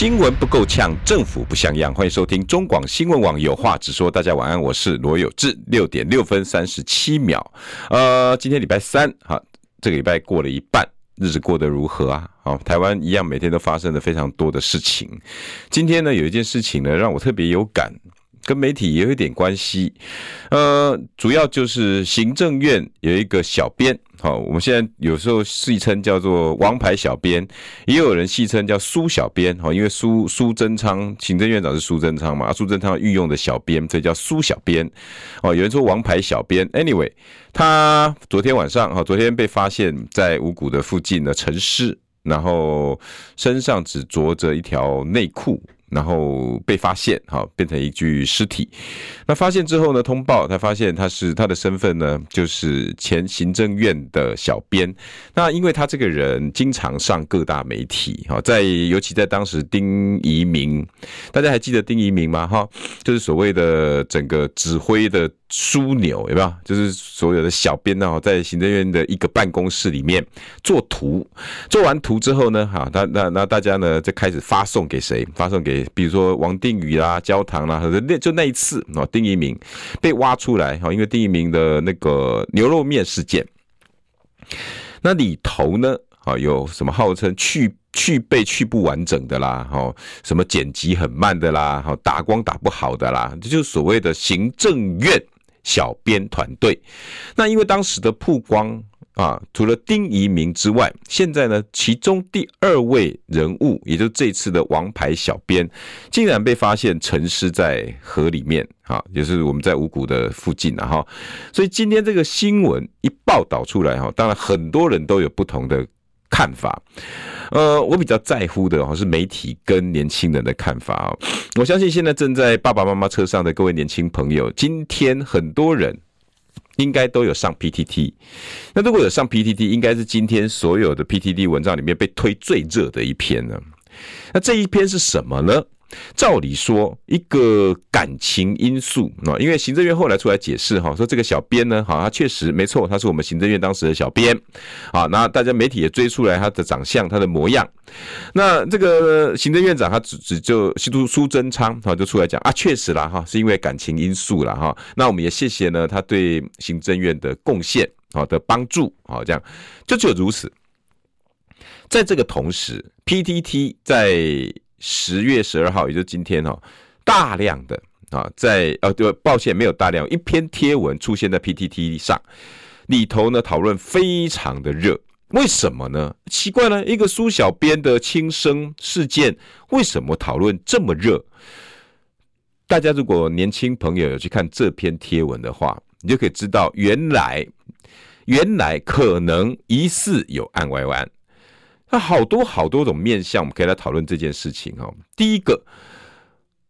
新闻不够呛，政府不像样。欢迎收听中广新闻网有话直说。大家晚安，我是罗有志。六点六分三十七秒。呃，今天礼拜三，哈，这个礼拜过了一半，日子过得如何啊？好，台湾一样，每天都发生了非常多的事情。今天呢，有一件事情呢，让我特别有感。跟媒体也有一点关系，呃，主要就是行政院有一个小编，好，我们现在有时候戏称叫做“王牌小编”，也有人戏称叫“苏小编”，哈，因为苏苏贞昌行政院长是苏贞昌嘛，苏贞昌御用的小编，所以叫苏小编，哦，有人说“王牌小编 ”，anyway，他昨天晚上哈，昨天被发现在五股的附近的陈尸，然后身上只着着一条内裤。然后被发现，哈，变成一具尸体。那发现之后呢，通报他发现他是他的身份呢，就是前行政院的小编。那因为他这个人经常上各大媒体，哈，在尤其在当时丁怡明，大家还记得丁怡明吗？哈，就是所谓的整个指挥的枢纽，有没有？就是所有的小编呢，在行政院的一个办公室里面做图，做完图之后呢，哈，那那那大家呢就开始发送给谁？发送给。比如说王定宇啦、焦糖啦，或者那就那一次哦，丁怡铭被挖出来哈，因为丁怡铭的那个牛肉面事件，那里头呢啊有什么号称去去背去不完整的啦，哈，什么剪辑很慢的啦，哈，打光打不好的啦，这就是所谓的行政院小编团队。那因为当时的曝光。啊，除了丁怡铭之外，现在呢，其中第二位人物，也就是这次的王牌小编，竟然被发现沉尸在河里面，啊，也是我们在五股的附近了哈。所以今天这个新闻一报道出来哈，当然很多人都有不同的看法。呃，我比较在乎的哈是媒体跟年轻人的看法啊。我相信现在正在爸爸妈妈车上的各位年轻朋友，今天很多人。应该都有上 PTT，那如果有上 PTT，应该是今天所有的 PTT 文章里面被推最热的一篇呢。那这一篇是什么呢？照理说，一个感情因素啊，因为行政院后来出来解释哈，说这个小编呢，哈，他确实没错，他是我们行政院当时的小编啊。那大家媒体也追出来他的长相、他的模样。那这个行政院长他只只就苏苏贞昌哈就出来讲啊，确实啦哈，是因为感情因素啦哈。那我们也谢谢呢他对行政院的贡献好的帮助好，这样就只有如此。在这个同时，PTT 在。十月十二号，也就是今天哈，大量的啊，在呃，对，抱歉，没有大量，一篇贴文出现在 PTT 上，里头呢讨论非常的热，为什么呢？奇怪呢，一个苏小编的轻生事件，为什么讨论这么热？大家如果年轻朋友有去看这篇贴文的话，你就可以知道，原来原来可能疑似有案外案。那好多好多种面向，我们可以来讨论这件事情哈。第一个，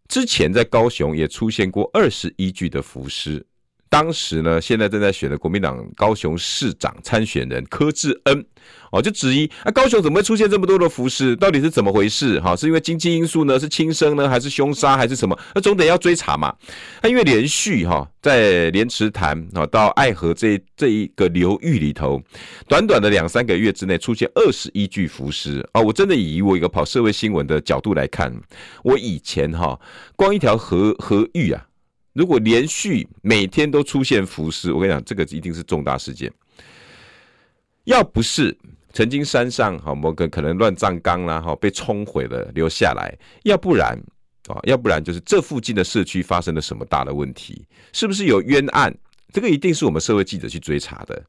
之前在高雄也出现过二十一具的浮尸。当时呢，现在正在选的国民党高雄市长参选人柯志恩，哦，就质疑啊，高雄怎么会出现这么多的浮尸？到底是怎么回事？哈，是因为经济因素呢？是轻生呢？还是凶杀？还是什么？那总得要追查嘛。那因为连续哈，在莲池潭啊到爱河这这一个流域里头，短短的两三个月之内出现二十一具浮尸啊！我真的以我一个跑社会新闻的角度来看，我以前哈，光一条河河域啊。如果连续每天都出现浮尸，我跟你讲，这个一定是重大事件。要不是曾经山上哈某个可能乱葬岗啦哈被冲毁了留下来，要不然啊，要不然就是这附近的社区发生了什么大的问题，是不是有冤案？这个一定是我们社会记者去追查的。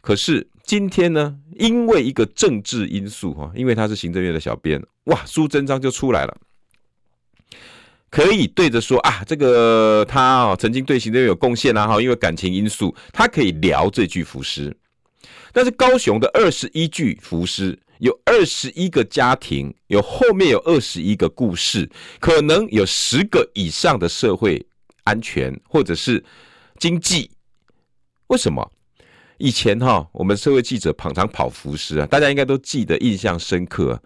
可是今天呢，因为一个政治因素哈，因为他是行政院的小编，哇，苏贞昌就出来了。可以对着说啊，这个他哦曾经对行政有贡献啊哈，因为感情因素，他可以聊这具浮尸。但是高雄的二十一具浮尸，有二十一个家庭，有后面有二十一个故事，可能有十个以上的社会安全或者是经济。为什么？以前哈，我们社会记者常常跑浮尸啊，大家应该都记得，印象深刻。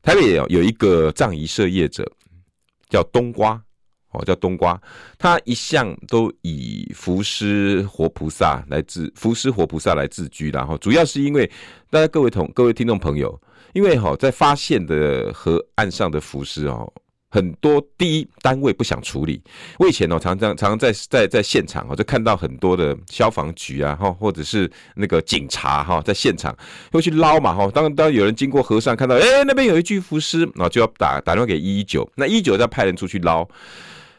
台北有有一个葬仪社业者叫冬瓜哦，叫冬瓜，他一向都以浮尸活菩萨来自浮尸活菩萨来自居，然后主要是因为大家各位同各位听众朋友，因为哈在发现的河岸上的浮尸哦。很多第一单位不想处理，我以前哦常常常常在在在现场哦就看到很多的消防局啊哈或者是那个警察哈在现场会去捞嘛哈，当当有人经过河上看到哎那边有一具浮尸，然后就要打打电话给一一九，那一九再派人出去捞，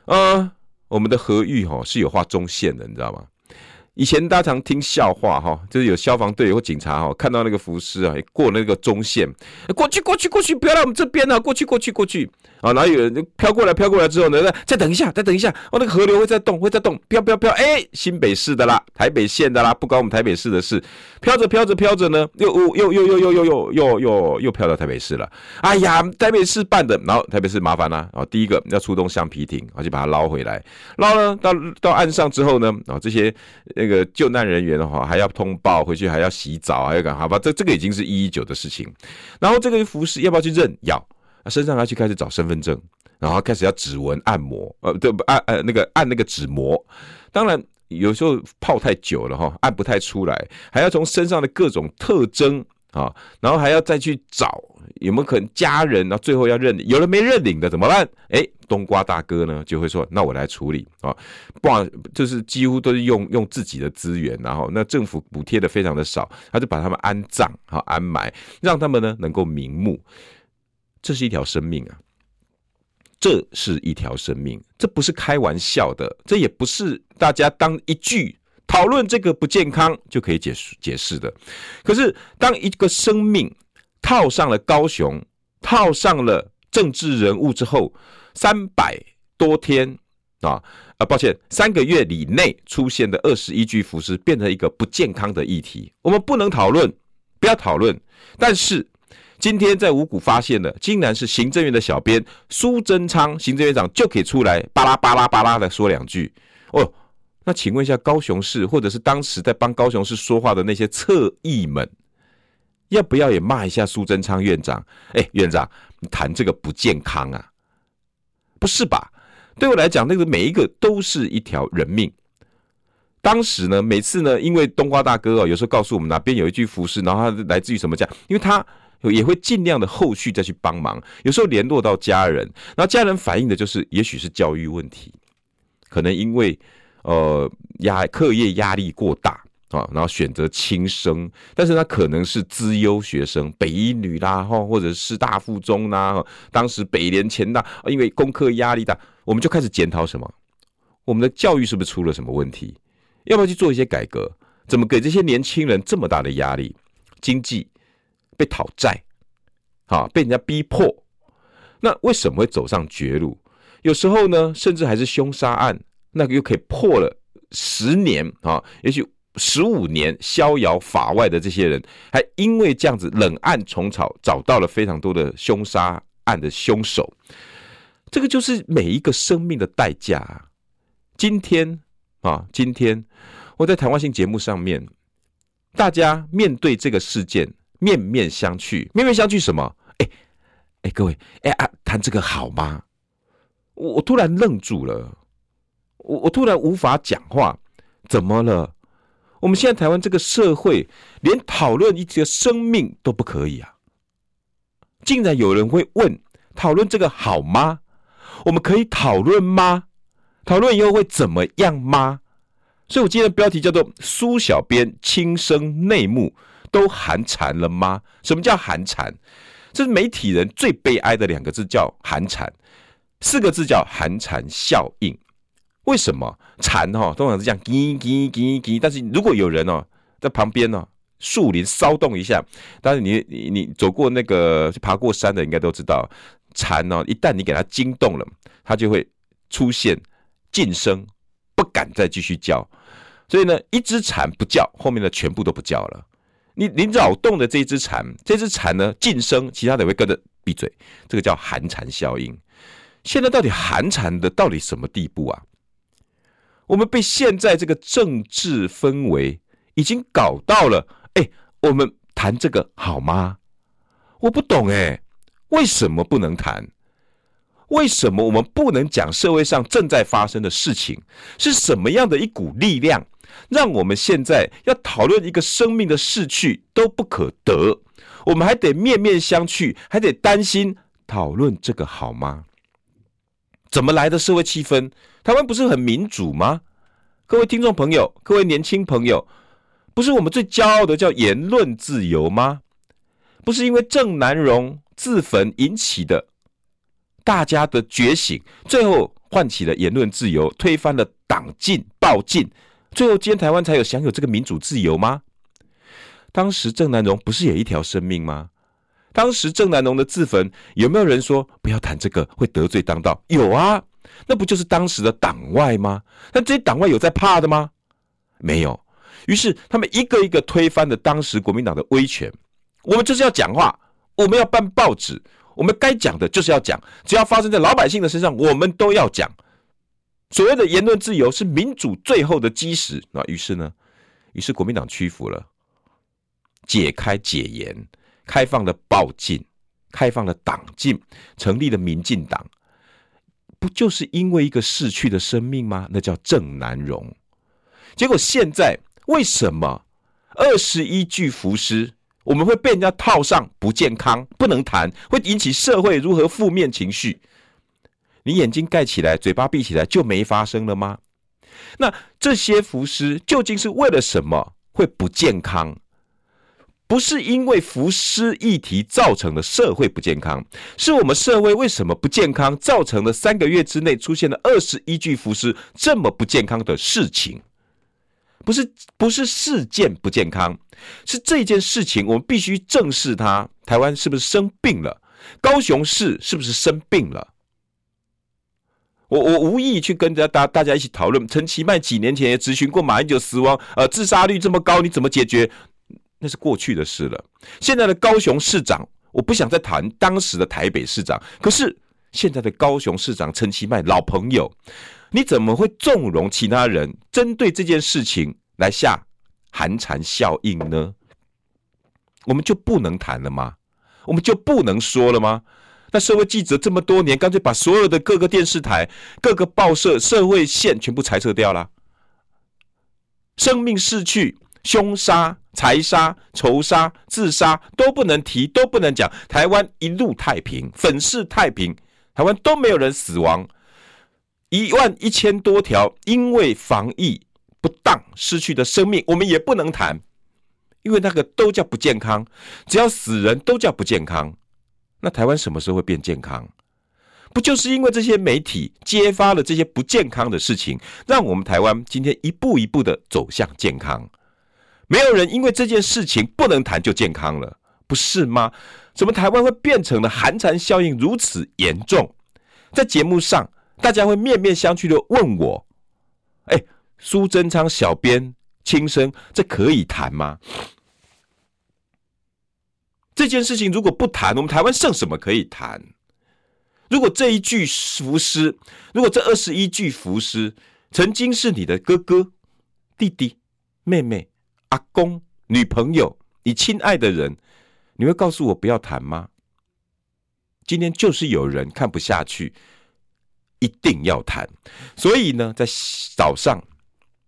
呃我们的河域哈是有画中线的，你知道吗？以前大家常听笑话哈，就是有消防队或警察哈，看到那个浮尸啊，过那个中线，过去过去过去，不要来我们这边啊，过去过去过去。啊，然后有人飘过来飘过来之后呢，再等一下，再等一下，哦，那个河流会再动，会再动，飘飘飘，哎，新北市的啦，台北县的啦，不关我们台北市的事，飘着飘着飘着呢，又又又又又又又又又又飘到台北市了，哎呀，台北市办的，然后台北市麻烦啦，啊，第一个要出动橡皮艇，然后就把它捞回来，捞了到到岸上之后呢，啊，这些。那个救难人员的话，还要通报回去，还要洗澡，还要干好吧？这这个已经是一一九的事情。然后这个服饰要不要去认？要，身上要去开始找身份证，然后开始要指纹按摩，呃，对不？按呃那个按那个指模。当然有时候泡太久了哈，按不太出来，还要从身上的各种特征啊，然后还要再去找。有没有可能家人？然后最后要认领，有人没认领的怎么办？哎，冬瓜大哥呢就会说：“那我来处理啊，不，就是几乎都是用用自己的资源，然后那政府补贴的非常的少，他就把他们安葬好安埋，让他们呢能够瞑目。这是一条生命啊，这是一条生命，这不是开玩笑的，这也不是大家当一句讨论这个不健康就可以解释解释的。可是当一个生命。套上了高雄，套上了政治人物之后，三百多天啊，啊，抱歉，三个月以内出现的二十一具浮尸，变成一个不健康的议题，我们不能讨论，不要讨论。但是今天在五股发现的，竟然是行政院的小编苏贞昌行政院长就可以出来巴拉巴拉巴拉的说两句哦。那请问一下，高雄市或者是当时在帮高雄市说话的那些侧翼们？要不要也骂一下苏贞昌院长？哎、院长，你谈这个不健康啊？不是吧？对我来讲，那个每一个都是一条人命。当时呢，每次呢，因为冬瓜大哥哦，有时候告诉我们哪边有一具浮尸，然后他来自于什么家，因为他也会尽量的后续再去帮忙。有时候联络到家人，然后家人反映的就是，也许是教育问题，可能因为呃压课业压力过大。啊，然后选择轻生，但是他可能是资优学生，北一女啦，哈，或者师大附中啦，当时北联前大，因为功课压力大，我们就开始检讨什么？我们的教育是不是出了什么问题？要不要去做一些改革？怎么给这些年轻人这么大的压力？经济被讨债，啊，被人家逼迫，那为什么会走上绝路？有时候呢，甚至还是凶杀案，那个又可以破了十年啊，也许。十五年逍遥法外的这些人，还因为这样子冷暗虫草，找到了非常多的凶杀案的凶手。这个就是每一个生命的代价啊。今天啊，今天我在谈话性节目上面，大家面对这个事件面面相觑，面面相觑什么？哎哎，各位，哎啊，谈这个好吗？我我突然愣住了，我我突然无法讲话，怎么了？我们现在台湾这个社会，连讨论一个生命都不可以啊！竟然有人会问：讨论这个好吗？我们可以讨论吗？讨论以后会怎么样吗？所以我今天的标题叫做“苏小编亲生内幕都寒蝉了吗？”什么叫寒蝉？这是媒体人最悲哀的两个字，叫寒蝉；四个字叫寒蝉效应。为什么蝉哈通常是这样叽叽叽叽？但是如果有人哦在旁边哦，树林骚动一下，但是你你你走过那个爬过山的应该都知道，蝉哦一旦你给它惊动了，它就会出现噤声，不敢再继续叫。所以呢，一只蝉不叫，后面的全部都不叫了。你你扰动的这只蝉，这只蝉呢噤声，其他的会跟着闭嘴。这个叫寒蝉效应。现在到底寒蝉的到底什么地步啊？我们被现在这个政治氛围已经搞到了，哎，我们谈这个好吗？我不懂哎，为什么不能谈？为什么我们不能讲社会上正在发生的事情？是什么样的一股力量，让我们现在要讨论一个生命的逝去都不可得？我们还得面面相觑，还得担心讨论这个好吗？怎么来的社会气氛？台湾不是很民主吗？各位听众朋友，各位年轻朋友，不是我们最骄傲的叫言论自由吗？不是因为郑南榕自焚引起的大家的觉醒，最后唤起了言论自由，推翻了党禁、报禁，最后今天台湾才有享有这个民主自由吗？当时郑南榕不是也一条生命吗？当时郑南榕的自焚，有没有人说不要谈这个会得罪当道？有啊，那不就是当时的党外吗？那这些党外有在怕的吗？没有。于是他们一个一个推翻了当时国民党的威权。我们就是要讲话，我们要办报纸，我们该讲的就是要讲，只要发生在老百姓的身上，我们都要讲。所谓的言论自由是民主最后的基石。那于是呢，于是国民党屈服了。解开解严，开放了报禁，开放了党禁，成立了民进党，不就是因为一个逝去的生命吗？那叫郑南容。结果现在为什么二十一具浮尸，我们会被人家套上不健康、不能谈，会引起社会如何负面情绪？你眼睛盖起来，嘴巴闭起来，就没发生了吗？那这些浮尸究竟是为了什么会不健康？不是因为浮尸议题造成的社会不健康，是我们社会为什么不健康，造成了三个月之内出现了二十一具浮尸这么不健康的事情。不是不是事件不健康，是这件事情我们必须正视它。台湾是不是生病了？高雄市是不是生病了？我我无意去跟大大大家一起讨论。陈其迈几年前也咨询过马英九死亡，呃，自杀率这么高，你怎么解决？那是过去的事了。现在的高雄市长，我不想再谈当时的台北市长。可是现在的高雄市长陈其迈老朋友，你怎么会纵容其他人针对这件事情来下寒蝉效应呢？我们就不能谈了吗？我们就不能说了吗？那社会记者这么多年，干脆把所有的各个电视台、各个报社、社会线全部裁撤掉了，生命逝去。凶杀、财杀、仇杀、自杀都不能提，都不能讲。台湾一路太平，粉饰太平，台湾都没有人死亡。一万一千多条因为防疫不当失去的生命，我们也不能谈，因为那个都叫不健康。只要死人都叫不健康，那台湾什么时候会变健康？不就是因为这些媒体揭发了这些不健康的事情，让我们台湾今天一步一步的走向健康？没有人因为这件事情不能谈就健康了，不是吗？怎么台湾会变成了寒蝉效应如此严重？在节目上，大家会面面相觑的问我：“哎，苏贞昌小编轻声，这可以谈吗？”这件事情如果不谈，我们台湾剩什么可以谈？如果这一具浮尸，如果这二十一具浮尸曾经是你的哥哥、弟弟、妹妹，阿公、女朋友，你亲爱的人，你会告诉我不要谈吗？今天就是有人看不下去，一定要谈。所以呢，在早上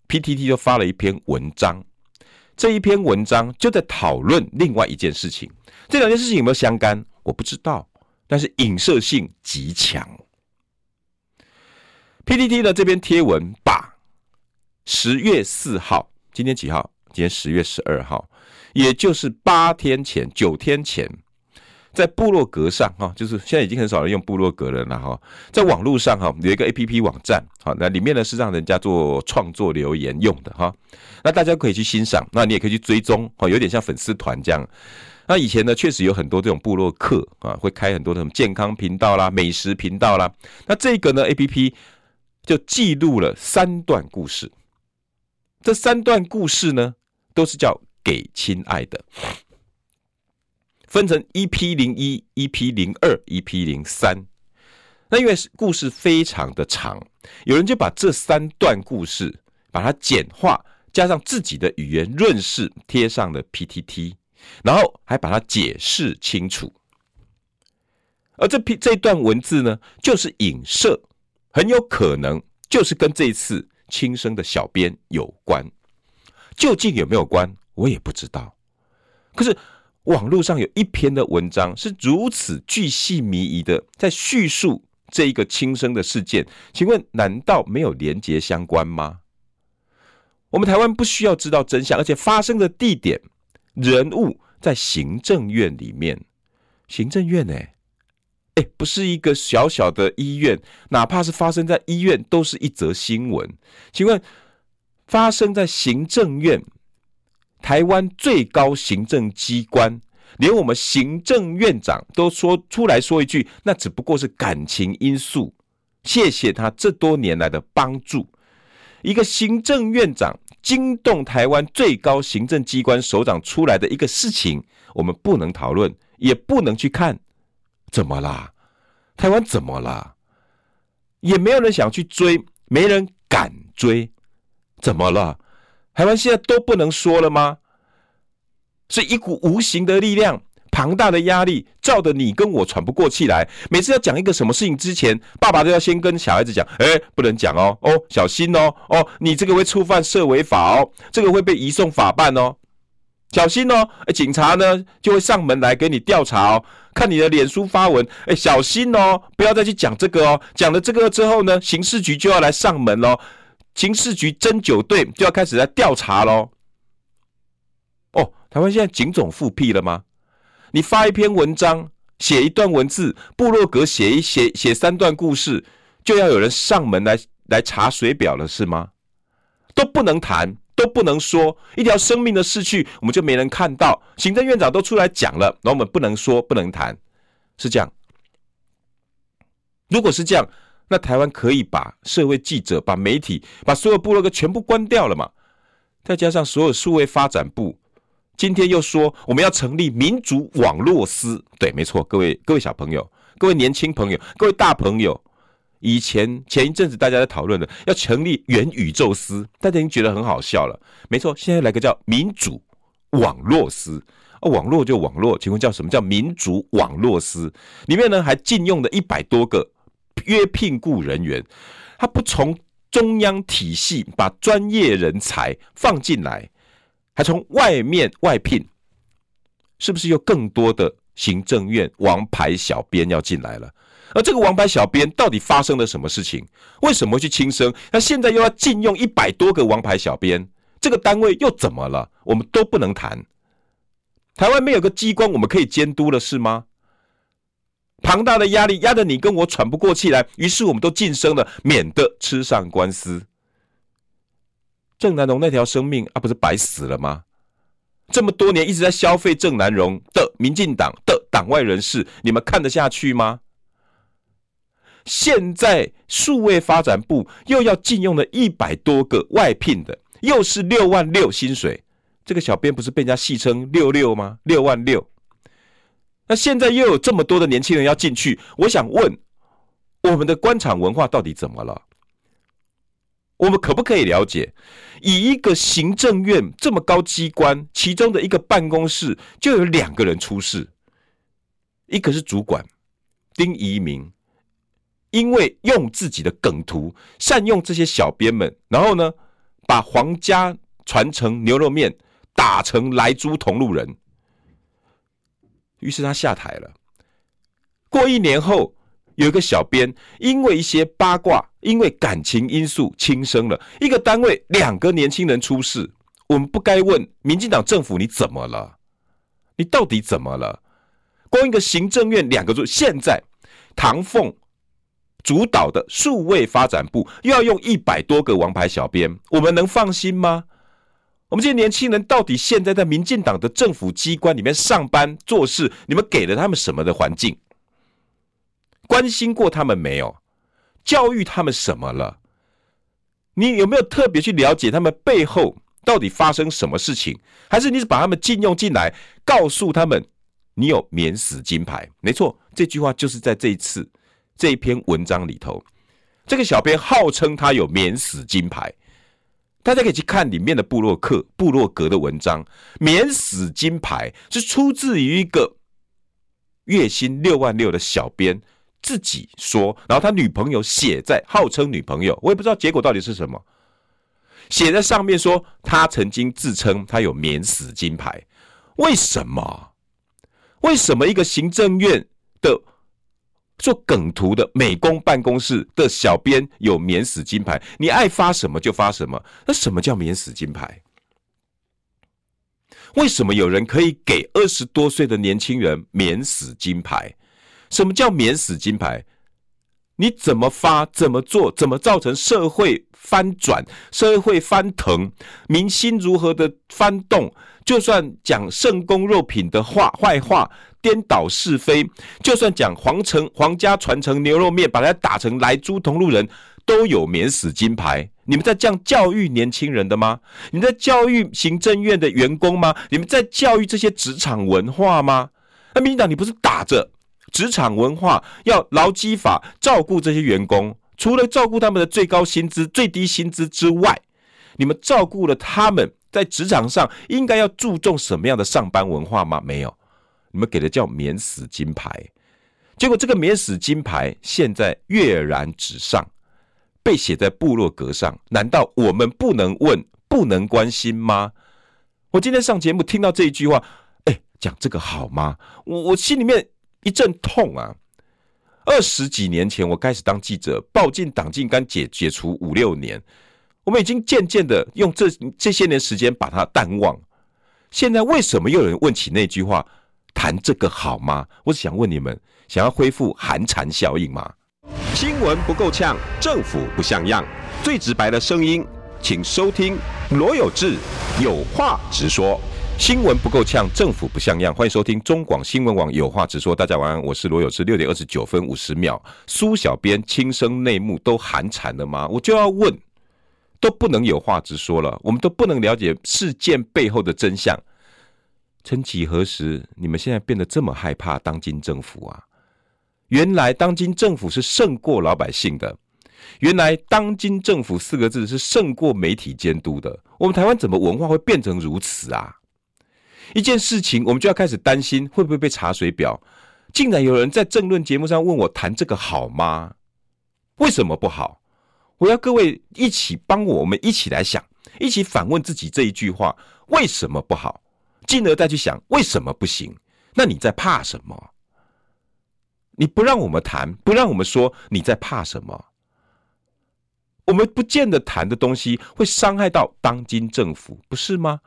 ，PTT 就发了一篇文章，这一篇文章就在讨论另外一件事情。这两件事情有没有相干？我不知道，但是影射性极强。PPT 的这篇贴文把十月四号，今天几号？今天十月十二号，也就是八天前、九天前，在部落格上哈，就是现在已经很少人用部落格了啦哈，在网络上哈有一个 APP 网站，好，那里面呢是让人家做创作留言用的哈，那大家可以去欣赏，那你也可以去追踪，哦，有点像粉丝团这样。那以前呢，确实有很多这种部落客啊，会开很多的什么健康频道啦、美食频道啦，那这个呢 APP 就记录了三段故事，这三段故事呢。都是叫给亲爱的，分成 EP 零一、EP 零二、EP 零三。那因为故事非常的长，有人就把这三段故事把它简化，加上自己的语言润饰，贴上了 PTT，然后还把它解释清楚。而这批这段文字呢，就是影射，很有可能就是跟这一次轻生的小编有关。究竟有没有关，我也不知道。可是网络上有一篇的文章是如此巨细靡遗的在叙述这一个轻生的事件，请问难道没有连结相关吗？我们台湾不需要知道真相，而且发生的地点、人物在行政院里面。行政院呢？哎，不是一个小小的医院，哪怕是发生在医院，都是一则新闻。请问，发生在行政院，台湾最高行政机关，连我们行政院长都说出来说一句，那只不过是感情因素。谢谢他这多年来的帮助。一个行政院长惊动台湾最高行政机关首长出来的一个事情，我们不能讨论，也不能去看，怎么啦？台湾怎么了？也没有人想去追，没人敢追，怎么了？台湾现在都不能说了吗？是一股无形的力量。庞大的压力，照得你跟我喘不过气来。每次要讲一个什么事情之前，爸爸都要先跟小孩子讲：“哎，不能讲哦，哦，小心哦，哦，你这个会触犯社维法哦，这个会被移送法办哦，小心哦。”哎，警察呢就会上门来给你调查哦，看你的脸书发文，哎，小心哦，不要再去讲这个哦。讲了这个之后呢，刑事局就要来上门喽，刑事局侦九队就要开始来调查喽。哦，台湾现在警总复辟了吗？你发一篇文章，写一段文字，部落格写一写写三段故事，就要有人上门来来查水表了，是吗？都不能谈，都不能说，一条生命的逝去，我们就没人看到。行政院长都出来讲了，那我们不能说，不能谈，是这样。如果是这样，那台湾可以把社会记者、把媒体、把所有部落格全部关掉了嘛？再加上所有数位发展部。今天又说我们要成立民主网络司，对，没错，各位各位小朋友，各位年轻朋友，各位大朋友，以前前一阵子大家在讨论的要成立元宇宙司，大家已经觉得很好笑了。没错，现在来个叫民主网络司，啊，网络就网络，请问叫什么叫民主网络司？里面呢还禁用了一百多个约聘雇人员，他不从中央体系把专业人才放进来。还从外面外聘，是不是有更多的行政院王牌小编要进来了？而这个王牌小编到底发生了什么事情？为什么去轻生？那现在又要禁用一百多个王牌小编，这个单位又怎么了？我们都不能谈。台湾没有个机关我们可以监督了，是吗？庞大的压力压得你跟我喘不过气来，于是我们都晋升了，免得吃上官司。郑南榕那条生命啊，不是白死了吗？这么多年一直在消费郑南榕的民进党的党外人士，你们看得下去吗？现在数位发展部又要禁用了一百多个外聘的，又是六万六薪水，这个小编不是被人家戏称六六吗？六万六。那现在又有这么多的年轻人要进去，我想问，我们的官场文化到底怎么了？我们可不可以了解，以一个行政院这么高机关，其中的一个办公室就有两个人出事，一个是主管丁怡铭，因为用自己的梗图善用这些小编们，然后呢，把皇家传承牛肉面打成莱猪同路人，于是他下台了。过一年后。有一个小编，因为一些八卦，因为感情因素轻生了。一个单位两个年轻人出事，我们不该问民进党政府你怎么了？你到底怎么了？光一个行政院两个组，现在唐凤主导的数位发展部又要用一百多个王牌小编，我们能放心吗？我们这些年轻人到底现在在民进党的政府机关里面上班做事，你们给了他们什么的环境？关心过他们没有？教育他们什么了？你有没有特别去了解他们背后到底发生什么事情？还是你是把他们禁用进来，告诉他们你有免死金牌？没错，这句话就是在这一次这一篇文章里头，这个小编号称他有免死金牌，大家可以去看里面的部落客、部落格的文章。免死金牌是出自于一个月薪六万六的小编自己说，然后他女朋友写在，号称女朋友，我也不知道结果到底是什么，写在上面说他曾经自称他有免死金牌，为什么？为什么一个行政院的做梗图的美工办公室的小编有免死金牌？你爱发什么就发什么？那什么叫免死金牌？为什么有人可以给二十多岁的年轻人免死金牌？什么叫免死金牌？你怎么发？怎么做？怎么造成社会翻转？社会翻腾？民心如何的翻动？就算讲圣公肉品的话坏话，颠倒是非，就算讲皇城皇家传承牛肉面，把它打成来猪同路人，都有免死金牌。你们在这样教育年轻人的吗？你们在教育行政院的员工吗？你们在教育这些职场文化吗？那民进党，你不是打着职场文化要劳基法照顾这些员工，除了照顾他们的最高薪资、最低薪资之外，你们照顾了他们。在职场上应该要注重什么样的上班文化吗？没有，你们给的叫免死金牌，结果这个免死金牌现在跃然纸上，被写在部落格上。难道我们不能问、不能关心吗？我今天上节目听到这一句话，哎，讲这个好吗？我我心里面一阵痛啊！二十几年前我开始当记者，报进党禁刚解解除五六年。我们已经渐渐的用这这些年时间把它淡忘，现在为什么又有人问起那句话？谈这个好吗？我是想问你们，想要恢复寒蝉效应吗？新闻不够呛，政府不像样，最直白的声音，请收听罗有志有话直说。新闻不够呛，政府不像样，欢迎收听中广新闻网有话直说。大家晚安，我是罗有志。六点二十九分五十秒，苏小编亲生内幕都寒蝉了吗？我就要问。都不能有话直说了，我们都不能了解事件背后的真相。曾几何时，你们现在变得这么害怕当今政府啊？原来当今政府是胜过老百姓的，原来当今政府四个字是胜过媒体监督的。我们台湾怎么文化会变成如此啊？一件事情，我们就要开始担心会不会被查水表。竟然有人在政论节目上问我谈这个好吗？为什么不好？我要各位一起帮我，我们一起来想，一起反问自己这一句话：为什么不好？进而再去想为什么不行？那你在怕什么？你不让我们谈，不让我们说，你在怕什么？我们不见得谈的东西会伤害到当今政府，不是吗？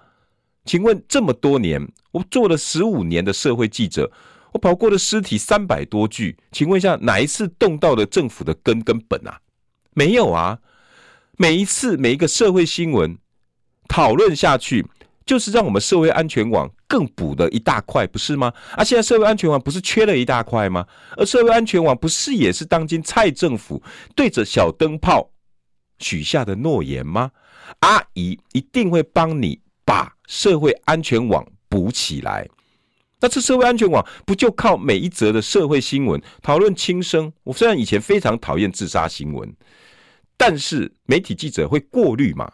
请问这么多年，我做了十五年的社会记者，我跑过的尸体三百多具，请问一下，哪一次动到了政府的根根本啊？没有啊，每一次每一个社会新闻讨论下去，就是让我们社会安全网更补了一大块，不是吗？啊，现在社会安全网不是缺了一大块吗？而社会安全网不是也是当今蔡政府对着小灯泡许下的诺言吗？阿姨一定会帮你把社会安全网补起来。那这社会安全网不就靠每一则的社会新闻讨论轻生？我虽然以前非常讨厌自杀新闻。但是媒体记者会过滤嘛？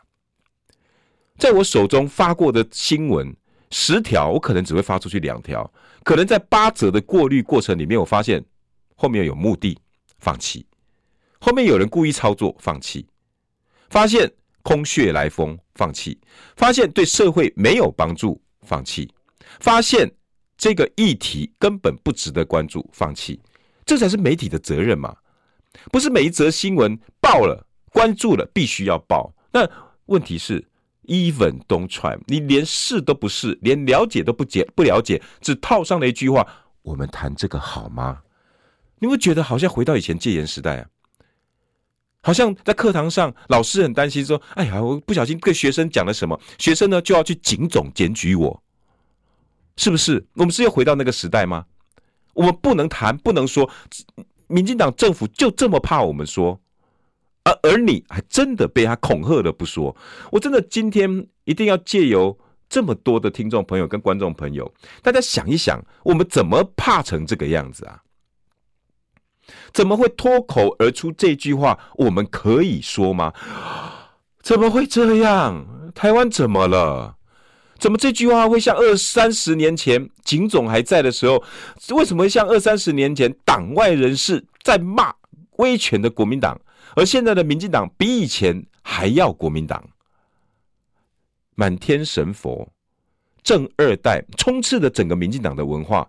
在我手中发过的新闻十条，我可能只会发出去两条。可能在八折的过滤过程里面，我发现后面有目的，放弃；后面有人故意操作，放弃；发现空穴来风，放弃；发现对社会没有帮助，放弃；发现这个议题根本不值得关注，放弃。这才是媒体的责任嘛？不是每一则新闻报了。关注了必须要报，那问题是 even don't try，你连试都不试，连了解都不解不了解，只套上了一句话：我们谈这个好吗？你会觉得好像回到以前戒严时代啊，好像在课堂上老师很担心说：哎呀，我不小心对学生讲了什么，学生呢就要去警总检举我，是不是？我们是要回到那个时代吗？我们不能谈，不能说，民进党政府就这么怕我们说。而而你还真的被他恐吓了不说，我真的今天一定要借由这么多的听众朋友跟观众朋友，大家想一想，我们怎么怕成这个样子啊？怎么会脱口而出这句话？我们可以说吗？怎么会这样？台湾怎么了？怎么这句话会像二三十年前警总还在的时候？为什么会像二三十年前党外人士在骂威权的国民党，而现在的民进党比以前还要国民党？满天神佛，正二代充斥着整个民进党的文化，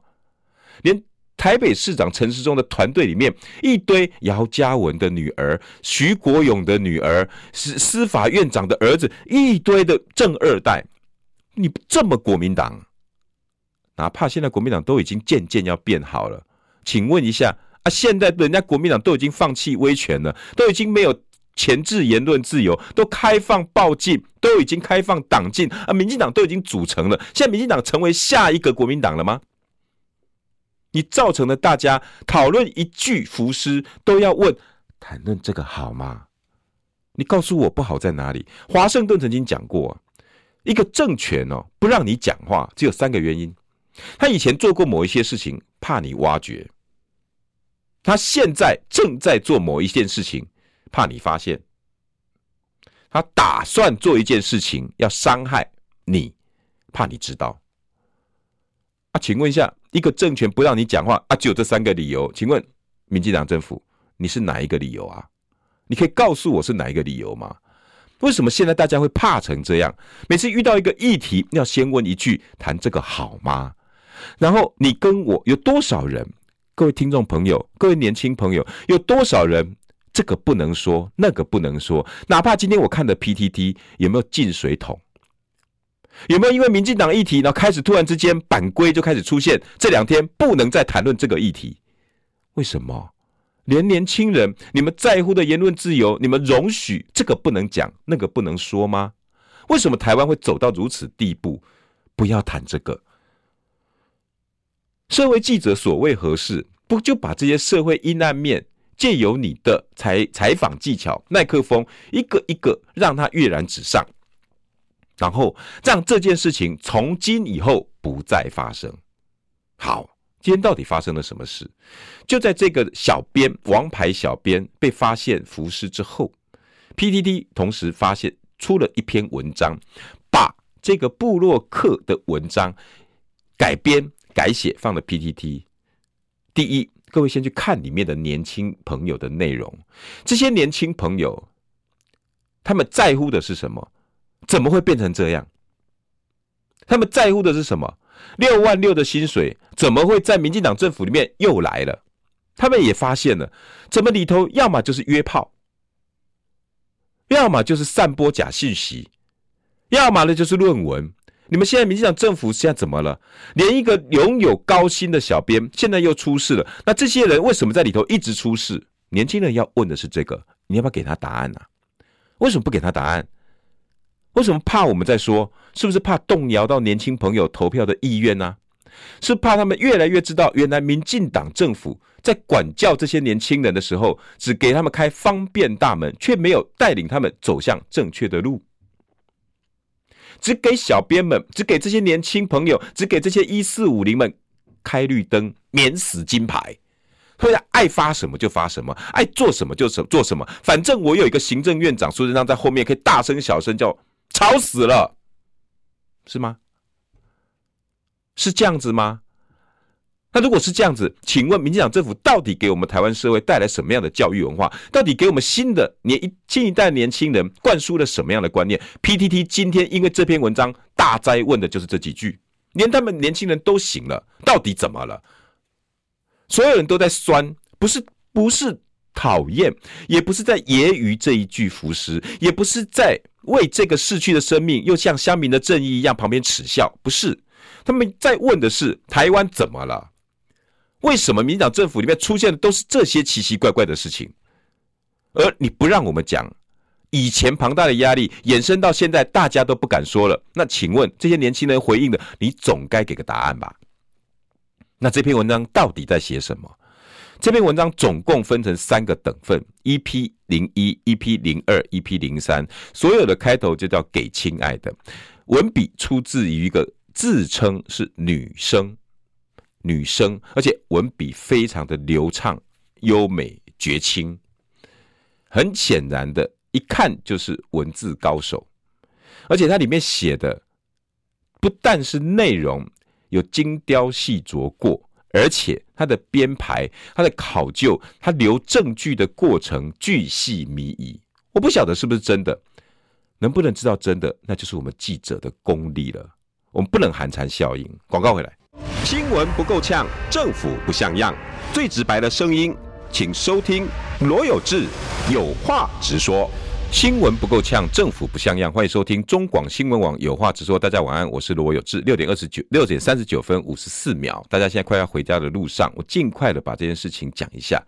连台北市长陈时中的团队里面一堆姚嘉文的女儿、徐国勇的女儿、司司法院长的儿子，一堆的正二代。你这么国民党，哪怕现在国民党都已经渐渐要变好了，请问一下啊，现在人家国民党都已经放弃威权了，都已经没有钳制言论自由，都开放报禁，都已经开放党禁啊，民进党都已经组成了，现在民进党成为下一个国民党了吗？你造成了大家讨论一句浮尸都要问谈论这个好吗？你告诉我不好在哪里？华盛顿曾经讲过。一个政权哦，不让你讲话，只有三个原因：他以前做过某一些事情，怕你挖掘；他现在正在做某一件事情，怕你发现；他打算做一件事情要伤害你，怕你知道。啊，请问一下，一个政权不让你讲话啊，只有这三个理由？请问民进党政府，你是哪一个理由啊？你可以告诉我是哪一个理由吗？为什么现在大家会怕成这样？每次遇到一个议题，要先问一句：“谈这个好吗？”然后你跟我有多少人？各位听众朋友，各位年轻朋友，有多少人？这个不能说，那个不能说。哪怕今天我看的 PTT 有没有进水桶？有没有因为民进党议题，然后开始突然之间版规就开始出现？这两天不能再谈论这个议题，为什么？连年轻人，你们在乎的言论自由，你们容许这个不能讲，那个不能说吗？为什么台湾会走到如此地步？不要谈这个。社会记者所为何事？不就把这些社会阴暗面，借由你的采采访技巧、麦克风，一个一个让它跃然纸上，然后让这件事情从今以后不再发生。好。今天到底发生了什么事？就在这个小编王牌小编被发现浮尸之后，PTT 同时发现出了一篇文章，把这个布洛克的文章改编改写放了 PTT。第一，各位先去看里面的年轻朋友的内容，这些年轻朋友他们在乎的是什么？怎么会变成这样？他们在乎的是什么？六万六的薪水怎么会在民进党政府里面又来了？他们也发现了，怎么里头要么就是约炮，要么就是散播假信息，要么呢就是论文。你们现在民进党政府现在怎么了？连一个拥有高薪的小编现在又出事了。那这些人为什么在里头一直出事？年轻人要问的是这个，你要不要给他答案呢、啊？为什么不给他答案？为什么怕我们在说？是不是怕动摇到年轻朋友投票的意愿呢、是怕他们越来越知道，原来民进党政府在管教这些年轻人的时候，只给他们开方便大门，却没有带领他们走向正确的路。只给小编们，只给这些年轻朋友，只给这些一四五零们开绿灯，免死金牌，所以爱发什么就发什么，爱做什么就什做什么。反正我有一个行政院长苏贞昌在后面，可以大声小声叫。吵死了，是吗？是这样子吗？那如果是这样子，请问民进党政府到底给我们台湾社会带来什么样的教育文化？到底给我们新的年一新一代年轻人灌输了什么样的观念？PTT 今天因为这篇文章大灾问的就是这几句，连他们年轻人都醒了，到底怎么了？所有人都在酸，不是不是讨厌，也不是在揶揄这一句浮尸，也不是在。为这个逝去的生命，又像乡民的正义一样旁边耻笑，不是？他们在问的是台湾怎么了？为什么民进党政府里面出现的都是这些奇奇怪怪的事情？而你不让我们讲，以前庞大的压力衍生到现在，大家都不敢说了。那请问这些年轻人回应的，你总该给个答案吧？那这篇文章到底在写什么？这篇文章总共分成三个等份：EP 零一、EP 零二、EP 零三。所有的开头就叫“给亲爱的”。文笔出自于一个自称是女生，女生，而且文笔非常的流畅优美绝清，很显然的，一看就是文字高手。而且它里面写的不但是内容有精雕细琢过，而且它的编排、它的考究、它留证据的过程巨细靡遗。我不晓得是不是真的，能不能知道真的，那就是我们记者的功力了。我们不能寒蝉效应。广告回来，新闻不够呛，政府不像样，最直白的声音，请收听罗有志有话直说。新闻不够呛，政府不像样，欢迎收听中广新闻网有话直说。大家晚安，我是罗有志。六点二十九，六点三十九分五十四秒，大家现在快要回家的路上，我尽快的把这件事情讲一下。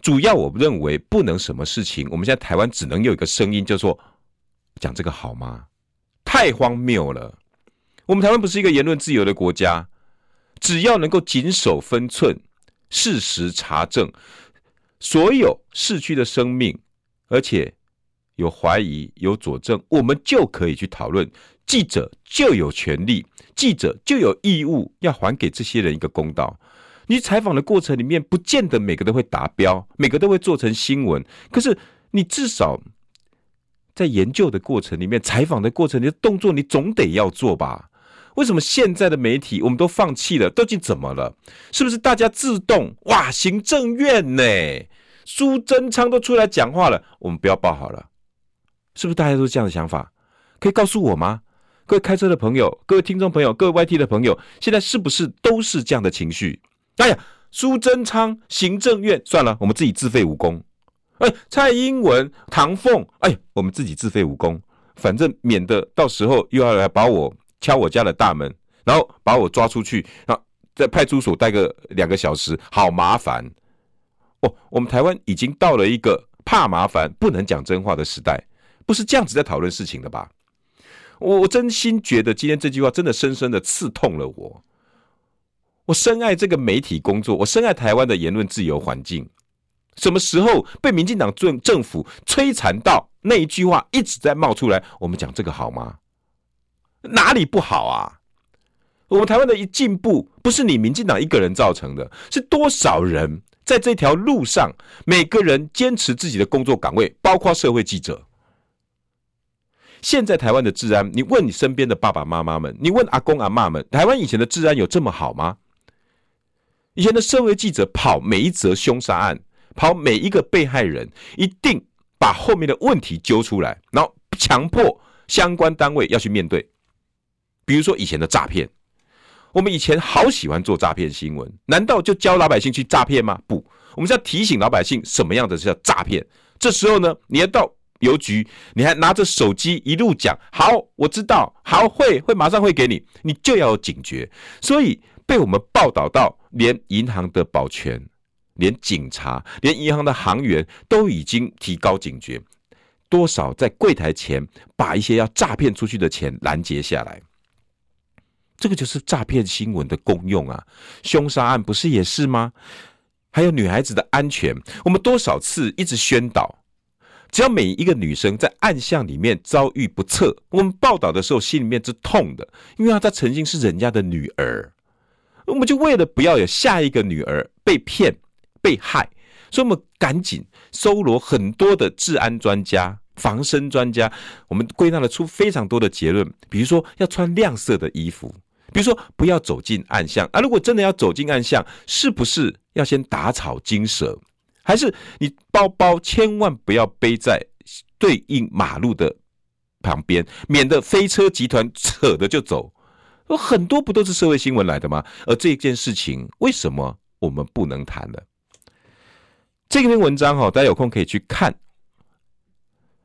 主要我认为不能什么事情，我们现在台湾只能有一个声音，就是说讲这个好吗？太荒谬了。我们台湾不是一个言论自由的国家，只要能够谨守分寸、事实查证，所有逝去的生命，而且有怀疑、有佐证，我们就可以去讨论。记者就有权利，记者就有义务要还给这些人一个公道。你采访的过程里面，不见得每个都会达标，每个都会做成新闻，可是你至少在研究的过程里面、采访的过程，你的动作你总得要做吧？为什么现在的媒体我们都放弃了？究竟怎么了？是不是大家自动哇？行政院呢？苏贞昌都出来讲话了，我们不要报好了？是不是大家都这样的想法？可以告诉我吗？各位开车的朋友，各位听众朋友，各位 YT 的朋友，现在是不是都是这样的情绪？哎呀，苏贞昌行政院算了，我们自己自废武功。哎，蔡英文、唐凤，哎，我们自己自废武功，反正免得到时候又要来把我。敲我家的大门，然后把我抓出去，然后在派出所待个两个小时，好麻烦哦！我们台湾已经到了一个怕麻烦、不能讲真话的时代，不是这样子在讨论事情的吧？我我真心觉得今天这句话真的深深的刺痛了我。我深爱这个媒体工作，我深爱台湾的言论自由环境。什么时候被民进党政政府摧残到那一句话一直在冒出来？我们讲这个好吗？哪里不好啊？我们台湾的一进步，不是你民进党一个人造成的，是多少人在这条路上，每个人坚持自己的工作岗位，包括社会记者。现在台湾的治安，你问你身边的爸爸妈妈们，你问阿公阿嬷们，台湾以前的治安有这么好吗？以前的社会记者跑每一则凶杀案，跑每一个被害人，一定把后面的问题揪出来，然后强迫相关单位要去面对。比如说以前的诈骗，我们以前好喜欢做诈骗新闻，难道就教老百姓去诈骗吗？不，我们是要提醒老百姓什么样的是叫诈骗。这时候呢，你要到邮局，你还拿着手机一路讲，好，我知道，好，会会马上会给你，你就要有警觉。所以被我们报道到，连银行的保全、连警察、连银行的行员都已经提高警觉，多少在柜台前把一些要诈骗出去的钱拦截下来。这个就是诈骗新闻的功用啊！凶杀案不是也是吗？还有女孩子的安全，我们多少次一直宣导，只要每一个女生在暗巷里面遭遇不测，我们报道的时候心里面是痛的，因为她曾经是人家的女儿，我们就为了不要有下一个女儿被骗被害，所以我们赶紧搜罗很多的治安专家、防身专家，我们归纳了出非常多的结论，比如说要穿亮色的衣服。比如说，不要走进暗巷啊！如果真的要走进暗巷，是不是要先打草惊蛇？还是你包包千万不要背在对应马路的旁边，免得飞车集团扯着就走？有很多不都是社会新闻来的吗？而这件事情为什么我们不能谈呢？这篇文章哈，大家有空可以去看。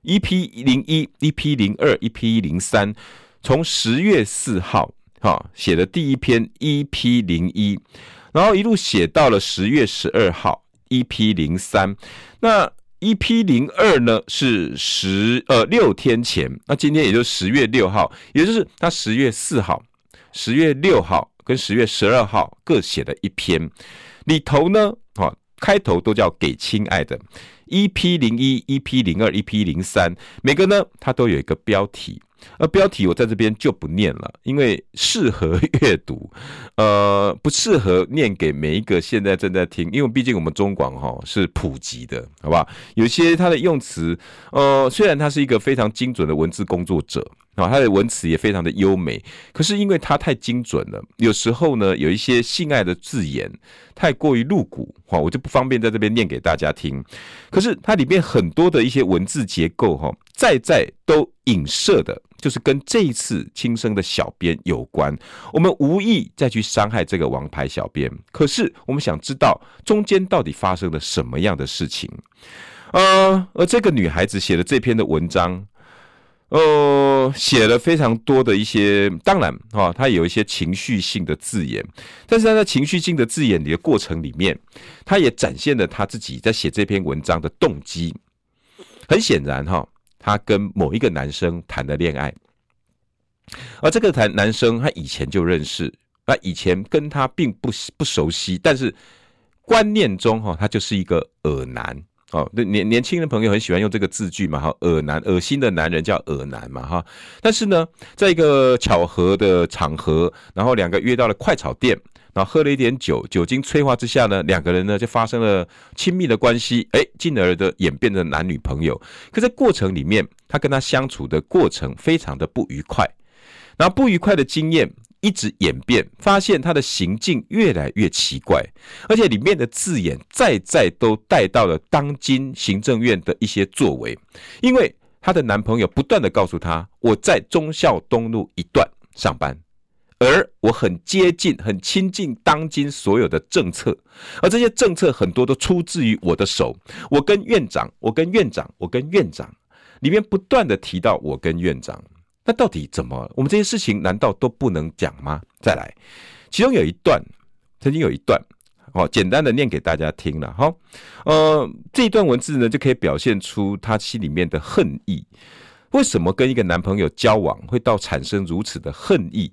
EP 零一、EP 零二、EP 零三，从十月四号。哈，写的第一篇 EP 零一，然后一路写到了十月十二号 EP 零三，那 EP 零二呢是十呃六天前，那今天也就十月六号，也就是他十月四号、十月六号跟十月十二号各写了一篇，里头呢，开头都叫给亲爱的，EP 零一、EP 零二、EP 零三，每个呢，它都有一个标题。而标题我在这边就不念了，因为适合阅读，呃，不适合念给每一个现在正在听，因为毕竟我们中广哈是普及的，好不好？有些它的用词，呃，虽然他是一个非常精准的文字工作者啊，他的文词也非常的优美，可是因为他太精准了，有时候呢，有一些性爱的字眼太过于露骨，哈，我就不方便在这边念给大家听。可是它里面很多的一些文字结构，哈，在在都影射的。就是跟这一次轻生的小编有关，我们无意再去伤害这个王牌小编，可是我们想知道中间到底发生了什么样的事情。呃，而这个女孩子写的这篇的文章，呃，写了非常多的一些，当然哈，他有一些情绪性的字眼，但是他在情绪性的字眼里的过程里面，他也展现了他自己在写这篇文章的动机。很显然哈。他跟某一个男生谈了恋爱，而这个谈男生他以前就认识，他以前跟他并不不熟悉，但是观念中哈，他就是一个恶男哦。年年轻的朋友很喜欢用这个字句嘛哈，恶男，恶心的男人叫恶男嘛哈。但是呢，在一个巧合的场合，然后两个约到了快炒店。然后喝了一点酒，酒精催化之下呢，两个人呢就发生了亲密的关系，哎，进而的演变成男女朋友。可在过程里面，他跟他相处的过程非常的不愉快，然后不愉快的经验一直演变，发现他的行径越来越奇怪，而且里面的字眼再再都带到了当今行政院的一些作为，因为她的男朋友不断的告诉她，我在忠孝东路一段上班。而我很接近、很亲近当今所有的政策，而这些政策很多都出自于我的手。我跟院长，我跟院长，我跟院长，里面不断的提到我跟院长。那到底怎么？我们这些事情难道都不能讲吗？再来，其中有一段，曾经有一段，哦，简单的念给大家听了哈。呃，这一段文字呢，就可以表现出她心里面的恨意。为什么跟一个男朋友交往会到产生如此的恨意？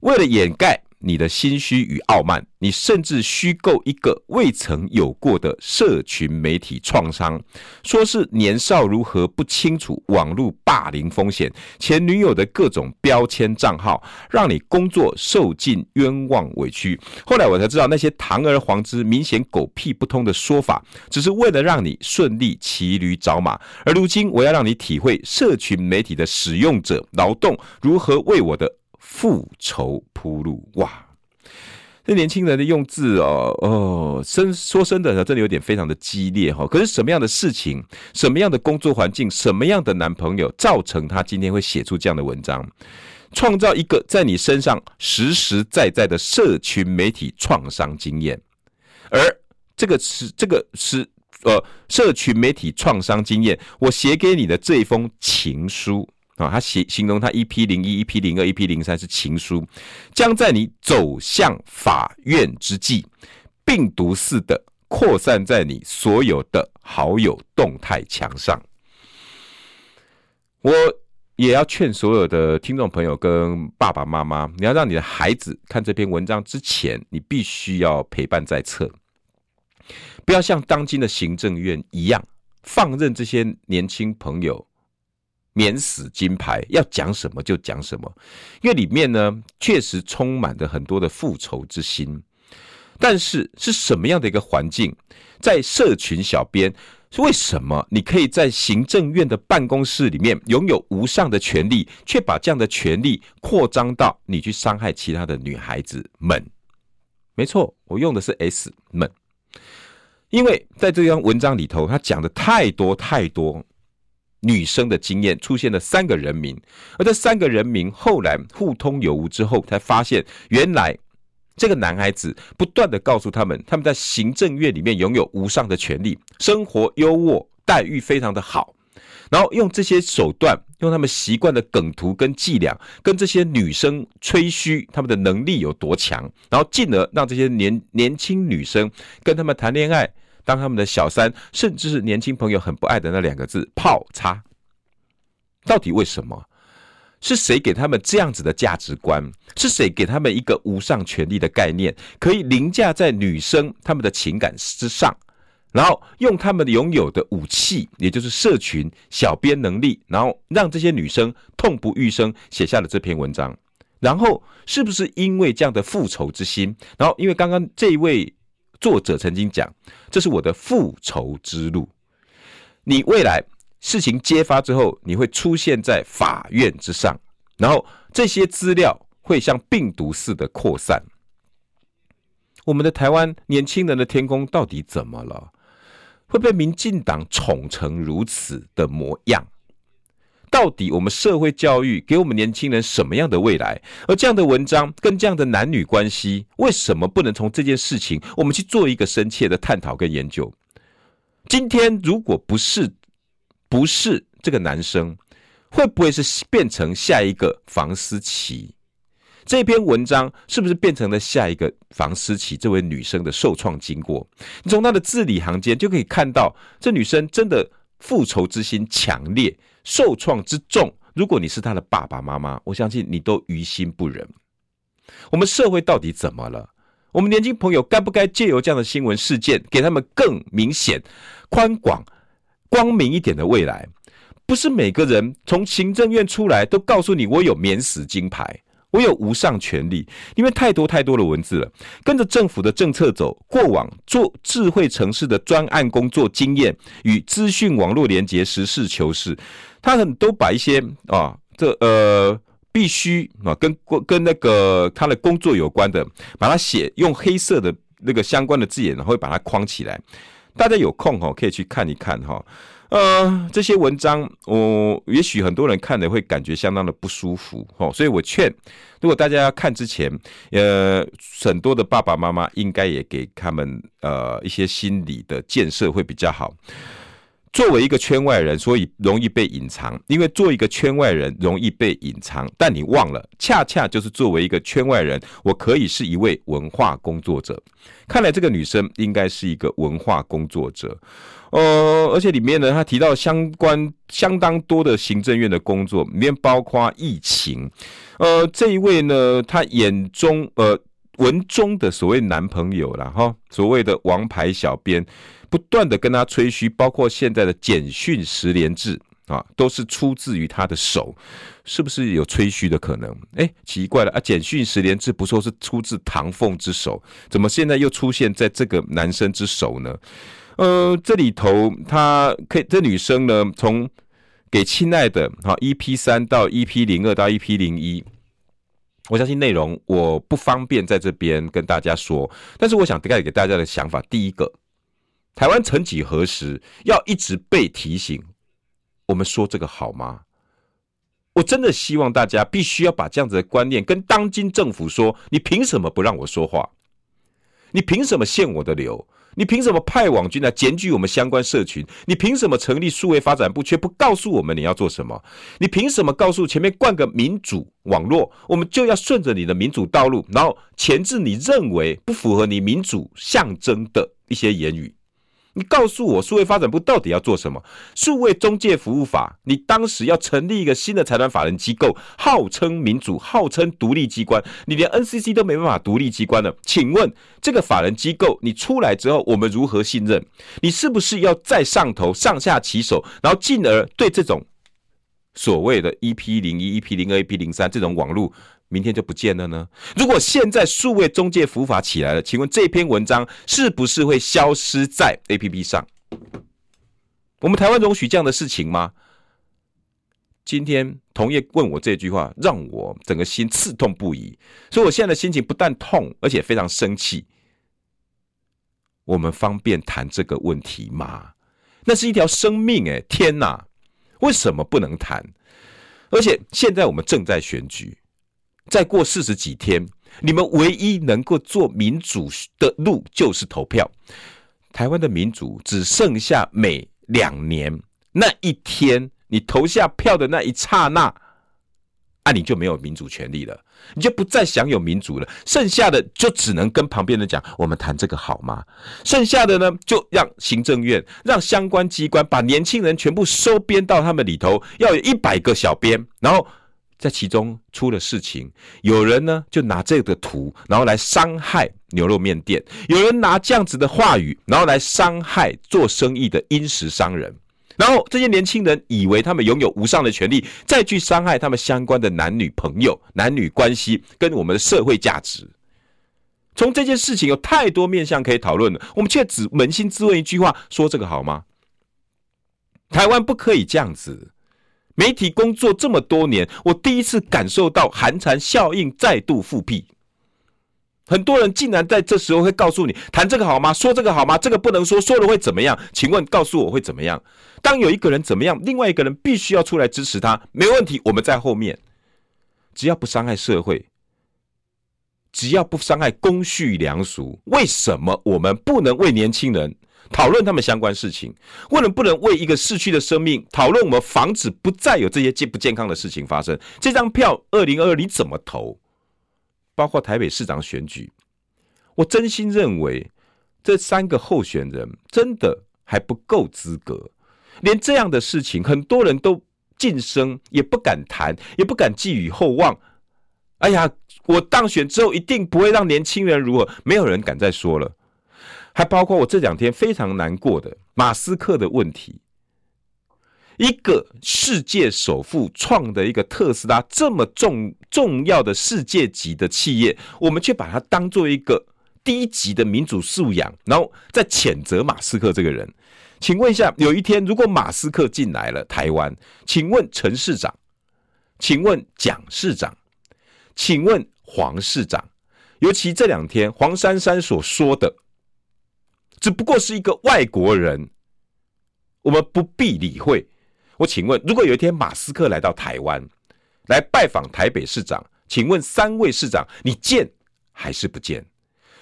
为了掩盖你的心虚与傲慢，你甚至虚构一个未曾有过的社群媒体创伤，说是年少如何不清楚网络霸凌风险，前女友的各种标签账号，让你工作受尽冤枉委屈。后来我才知道，那些堂而皇之、明显狗屁不通的说法，只是为了让你顺利骑驴找马。而如今，我要让你体会社群媒体的使用者劳动如何为我的。复仇铺路哇！这年轻人的用字哦哦，真说真的，真的有点非常的激烈哈。可是什么样的事情，什么样的工作环境，什么样的男朋友，造成他今天会写出这样的文章，创造一个在你身上实实在在的社群媒体创伤经验。而这个是这个是呃，社群媒体创伤经验，我写给你的这一封情书。啊，他写形容他一 p 零一、一 p 零二、一 p 零三是情书，将在你走向法院之际，病毒似的扩散在你所有的好友动态墙上。我也要劝所有的听众朋友跟爸爸妈妈，你要让你的孩子看这篇文章之前，你必须要陪伴在侧，不要像当今的行政院一样，放任这些年轻朋友。免死金牌，要讲什么就讲什么，因为里面呢确实充满着很多的复仇之心。但是是什么样的一个环境，在社群小编是，为什么你可以在行政院的办公室里面拥有无上的权力，却把这样的权力扩张到你去伤害其他的女孩子们？没错，我用的是 S 们，因为在这篇文章里头，他讲的太多太多。女生的经验出现了三个人名，而这三个人名后来互通有无之后，才发现原来这个男孩子不断的告诉他们，他们在行政院里面拥有无上的权利，生活优渥，待遇非常的好，然后用这些手段，用他们习惯的梗图跟伎俩，跟这些女生吹嘘他们的能力有多强，然后进而让这些年年轻女生跟他们谈恋爱。当他们的小三，甚至是年轻朋友很不爱的那两个字“泡擦”，到底为什么？是谁给他们这样子的价值观？是谁给他们一个无上权力的概念，可以凌驾在女生他们的情感之上，然后用他们拥有的武器，也就是社群小编能力，然后让这些女生痛不欲生，写下了这篇文章。然后是不是因为这样的复仇之心？然后因为刚刚这一位作者曾经讲，这是我的复仇之路。你未来事情揭发之后，你会出现在法院之上，然后这些资料会像病毒似的扩散。我们的台湾年轻人的天空到底怎么了？会被民进党宠成如此的模样，到底我们社会教育给我们年轻人什么样的未来？而这样的文章跟这样的男女关系，为什么不能从这件事情我们去做一个深切的探讨跟研究？今天如果不是不是这个男生，会不会是变成下一个房思琪？这篇文章是不是变成了下一个房思琪这位女生的受创经过？你从她的字里行间就可以看到，这女生真的复仇之心强烈，受创之重。如果你是他的爸爸妈妈，我相信你都于心不忍。我们社会到底怎么了？我们年轻朋友该不该借由这样的新闻事件，给他们更明显、宽广、光明一点的未来？不是每个人从行政院出来都告诉你我有免死金牌。我有无上权力，因为太多太多的文字了。跟着政府的政策走，过往做智慧城市的专案工作经验与资讯网络连接，实事求是。他很都把一些啊，这呃必须啊跟跟那个他的工作有关的，把它写用黑色的那个相关的字眼，然后把它框起来。大家有空哈可以去看一看哈。呃，这些文章，我、哦、也许很多人看了会感觉相当的不舒服，哦，所以我劝，如果大家看之前，呃，很多的爸爸妈妈应该也给他们呃一些心理的建设会比较好。作为一个圈外人，所以容易被隐藏，因为做一个圈外人容易被隐藏，但你忘了，恰恰就是作为一个圈外人，我可以是一位文化工作者。看来这个女生应该是一个文化工作者。呃，而且里面呢，她提到相关相当多的行政院的工作，里面包括疫情。呃，这一位呢，她眼中呃文中的所谓男朋友啦，哈，所谓的王牌小编，不断的跟他吹嘘，包括现在的简讯十连制啊，都是出自于他的手，是不是有吹嘘的可能？哎、奇怪了啊，简讯十连制不说是出自唐凤之手，怎么现在又出现在这个男生之手呢？呃，这里头他可以，这女生呢，从给亲爱的哈 EP 三到 EP 零二到 EP 零一，我相信内容我不方便在这边跟大家说，但是我想带给大家的想法，第一个，台湾曾几何时要一直被提醒，我们说这个好吗？我真的希望大家必须要把这样子的观念跟当今政府说，你凭什么不让我说话？你凭什么限我的流？你凭什么派网军来检举我们相关社群？你凭什么成立数位发展部却不告诉我们你要做什么？你凭什么告诉前面灌个民主网络，我们就要顺着你的民主道路，然后前置你认为不符合你民主象征的一些言语？你告诉我，数位发展部到底要做什么？数位中介服务法，你当时要成立一个新的财团法人机构，号称民主，号称独立机关，你连 NCC 都没办法独立机关了。请问这个法人机构你出来之后，我们如何信任？你是不是要再上头上下其手，然后进而对这种所谓的 EP 零一、EP 零二、EP 零三这种网络？明天就不见了呢？如果现在数位中介服务法起来了，请问这篇文章是不是会消失在 APP 上？我们台湾容许这样的事情吗？今天同业问我这句话，让我整个心刺痛不已。所以我现在的心情不但痛，而且非常生气。我们方便谈这个问题吗？那是一条生命诶，天哪！为什么不能谈？而且现在我们正在选举。再过四十几天，你们唯一能够做民主的路就是投票。台湾的民主只剩下每两年那一天，你投下票的那一刹那，啊，你就没有民主权利了，你就不再享有民主了。剩下的就只能跟旁边人讲：“我们谈这个好吗？”剩下的呢，就让行政院、让相关机关把年轻人全部收编到他们里头，要有一百个小编，然后。在其中出了事情，有人呢就拿这个图，然后来伤害牛肉面店；有人拿这样子的话语，然后来伤害做生意的殷实商人。然后这些年轻人以为他们拥有无上的权利，再去伤害他们相关的男女朋友、男女关系跟我们的社会价值。从这件事情有太多面向可以讨论了，我们却只扪心自问一句话：说这个好吗？台湾不可以这样子。媒体工作这么多年，我第一次感受到寒蝉效应再度复辟。很多人竟然在这时候会告诉你：谈这个好吗？说这个好吗？这个不能说，说了会怎么样？请问，告诉我会怎么样？当有一个人怎么样，另外一个人必须要出来支持他，没问题，我们在后面，只要不伤害社会，只要不伤害公序良俗，为什么我们不能为年轻人？讨论他们相关事情，为了不能为一个逝去的生命讨论？我们防止不再有这些健不健康的事情发生。这张票，二零二二你怎么投？包括台北市长选举，我真心认为这三个候选人真的还不够资格。连这样的事情，很多人都晋升，也不敢谈，也不敢寄予厚望。哎呀，我当选之后一定不会让年轻人如何，没有人敢再说了。还包括我这两天非常难过的马斯克的问题，一个世界首富创的一个特斯拉这么重重要的世界级的企业，我们却把它当做一个低级的民主素养，然后在谴责马斯克这个人。请问一下，有一天如果马斯克进来了台湾，请问陈市长，请问蒋市长，请问黄市长，尤其这两天黄珊珊所说的。只不过是一个外国人，我们不必理会。我请问，如果有一天马斯克来到台湾，来拜访台北市长，请问三位市长，你见还是不见？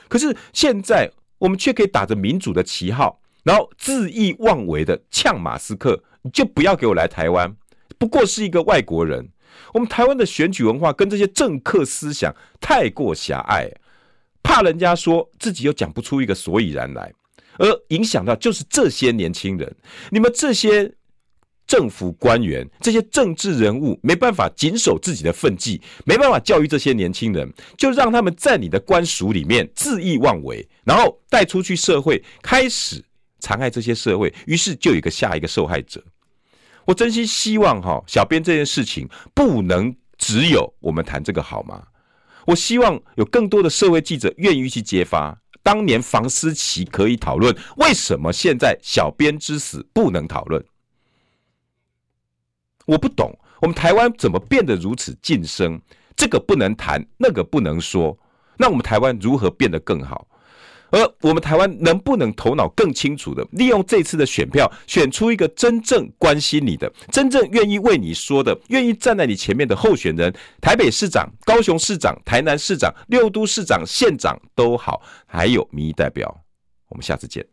可是现在我们却可以打着民主的旗号，然后恣意妄为的呛马斯克，你就不要给我来台湾。不过是一个外国人，我们台湾的选举文化跟这些政客思想太过狭隘，怕人家说自己又讲不出一个所以然来。而影响到就是这些年轻人，你们这些政府官员、这些政治人物没办法谨守自己的分际，没办法教育这些年轻人，就让他们在你的官署里面恣意妄为，然后带出去社会，开始残害这些社会，于是就有一个下一个受害者。我真心希望哈，小编这件事情不能只有我们谈这个好吗？我希望有更多的社会记者愿意去揭发。当年房思琪可以讨论，为什么现在小编之死不能讨论？我不懂，我们台湾怎么变得如此噤声？这个不能谈，那个不能说，那我们台湾如何变得更好？而我们台湾能不能头脑更清楚的利用这次的选票，选出一个真正关心你的、真正愿意为你说的、愿意站在你前面的候选人？台北市长、高雄市长、台南市长、六都市长、县长都好，还有民意代表。我们下次见。